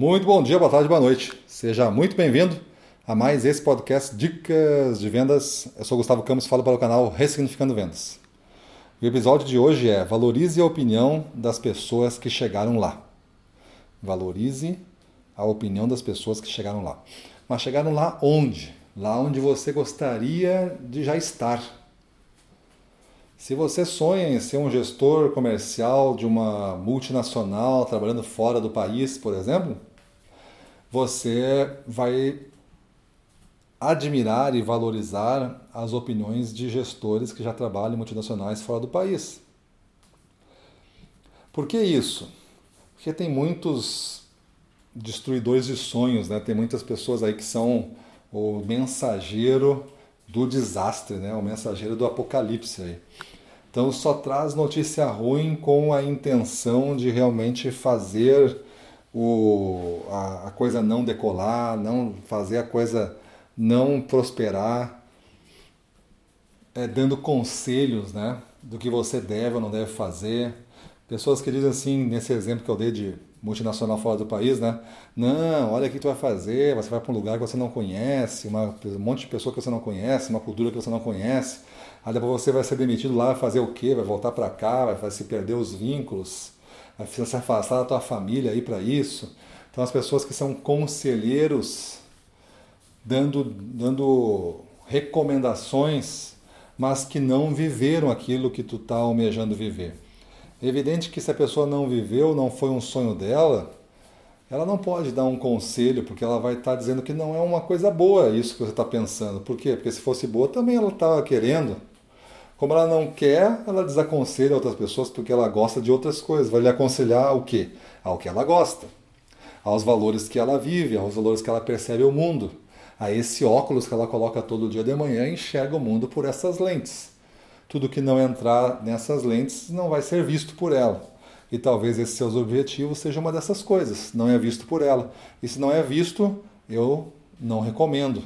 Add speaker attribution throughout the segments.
Speaker 1: Muito bom dia, boa tarde, boa noite. Seja muito bem-vindo a mais esse podcast Dicas de Vendas. Eu sou Gustavo Campos, falo para o canal Ressignificando Vendas. O episódio de hoje é Valorize a opinião das pessoas que chegaram lá. Valorize a opinião das pessoas que chegaram lá. Mas chegaram lá onde? Lá onde você gostaria de já estar. Se você sonha em ser um gestor comercial de uma multinacional trabalhando fora do país, por exemplo, você vai admirar e valorizar as opiniões de gestores que já trabalham em multinacionais fora do país. Por que isso? Porque tem muitos destruidores de sonhos, né? Tem muitas pessoas aí que são o mensageiro do desastre, né? O mensageiro do apocalipse aí. Então só traz notícia ruim com a intenção de realmente fazer o, a, a coisa não decolar, não fazer a coisa não prosperar, é, dando conselhos né, do que você deve ou não deve fazer. Pessoas que dizem assim, nesse exemplo que eu dei de multinacional fora do país, né? Não, olha o que tu vai fazer, você vai para um lugar que você não conhece, uma, um monte de pessoa que você não conhece, uma cultura que você não conhece. Aí depois você vai ser demitido lá, vai fazer o quê? Vai voltar para cá, vai se perder os vínculos vai se afastar da tua família aí para isso. Então as pessoas que são conselheiros dando, dando recomendações, mas que não viveram aquilo que tu está almejando viver. É evidente que se a pessoa não viveu, não foi um sonho dela, ela não pode dar um conselho, porque ela vai estar tá dizendo que não é uma coisa boa isso que você está pensando. Por quê? Porque se fosse boa, também ela estava querendo. Como ela não quer, ela desaconselha outras pessoas porque ela gosta de outras coisas. Vai lhe aconselhar o quê? Ao que ela gosta, aos valores que ela vive, aos valores que ela percebe o mundo, a esse óculos que ela coloca todo dia de manhã e enxerga o mundo por essas lentes. Tudo que não entrar nessas lentes não vai ser visto por ela. E talvez esses seus objetivos seja uma dessas coisas, não é visto por ela. E se não é visto, eu não recomendo.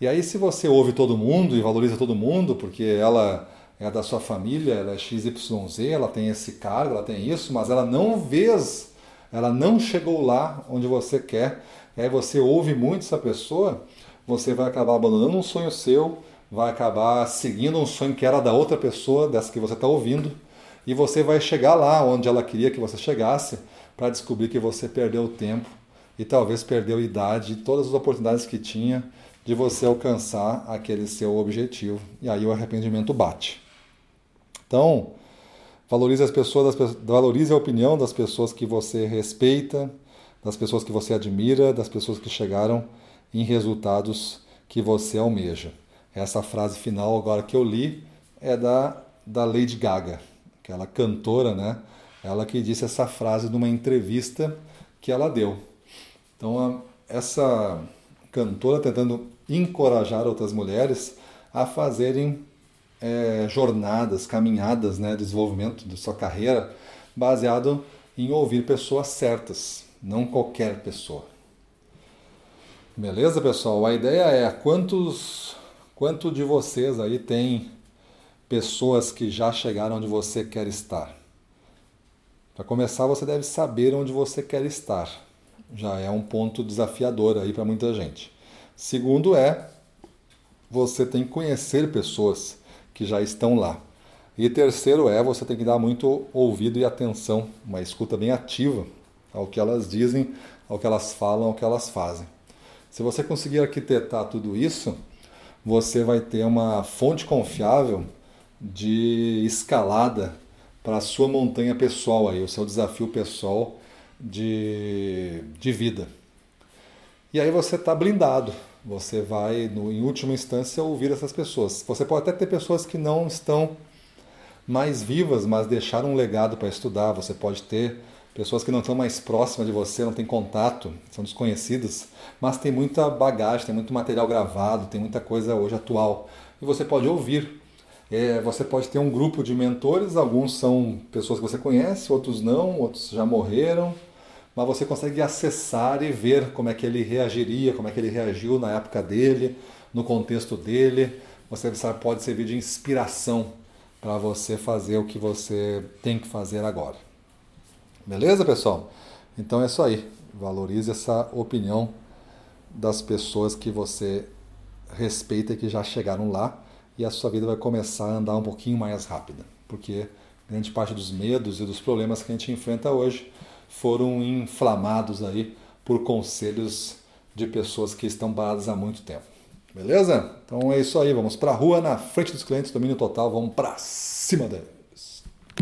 Speaker 1: E aí, se você ouve todo mundo e valoriza todo mundo, porque ela é da sua família, ela é XYZ, ela tem esse cargo, ela tem isso, mas ela não vê, ela não chegou lá onde você quer, e aí você ouve muito essa pessoa, você vai acabar abandonando um sonho seu, vai acabar seguindo um sonho que era da outra pessoa, dessa que você está ouvindo, e você vai chegar lá onde ela queria que você chegasse, para descobrir que você perdeu tempo e talvez perdeu idade, todas as oportunidades que tinha de você alcançar aquele seu objetivo. E aí o arrependimento bate. Então, valorize as pessoas, valorize a opinião das pessoas que você respeita, das pessoas que você admira, das pessoas que chegaram em resultados que você almeja. Essa frase final agora que eu li é da, da Lady Gaga, aquela cantora, né? Ela que disse essa frase numa entrevista que ela deu. Então, essa cantora tentando encorajar outras mulheres a fazerem é, jornadas, caminhadas né, de desenvolvimento de sua carreira baseado em ouvir pessoas certas, não qualquer pessoa. Beleza, pessoal? A ideia é quantos, quanto de vocês aí tem pessoas que já chegaram onde você quer estar? Para começar, você deve saber onde você quer estar já é um ponto desafiador aí para muita gente. Segundo é, você tem que conhecer pessoas que já estão lá. E terceiro é, você tem que dar muito ouvido e atenção, uma escuta bem ativa ao que elas dizem, ao que elas falam, ao que elas fazem. Se você conseguir arquitetar tudo isso, você vai ter uma fonte confiável de escalada para a sua montanha pessoal aí, o seu desafio pessoal de, de vida. E aí você está blindado. Você vai, no, em última instância, ouvir essas pessoas. Você pode até ter pessoas que não estão mais vivas, mas deixaram um legado para estudar. Você pode ter pessoas que não estão mais próximas de você, não têm contato, são desconhecidas, mas tem muita bagagem, tem muito material gravado, tem muita coisa hoje atual. E você pode ouvir. É, você pode ter um grupo de mentores, alguns são pessoas que você conhece, outros não, outros já morreram mas você consegue acessar e ver como é que ele reagiria, como é que ele reagiu na época dele, no contexto dele. Você pode servir de inspiração para você fazer o que você tem que fazer agora. Beleza, pessoal? Então é isso aí. Valorize essa opinião das pessoas que você respeita e que já chegaram lá e a sua vida vai começar a andar um pouquinho mais rápida, porque grande parte dos medos e dos problemas que a gente enfrenta hoje foram inflamados aí por conselhos de pessoas que estão paradas há muito tempo. Beleza? Então é isso aí, vamos para a rua, na frente dos clientes, domínio total, vamos para cima dele.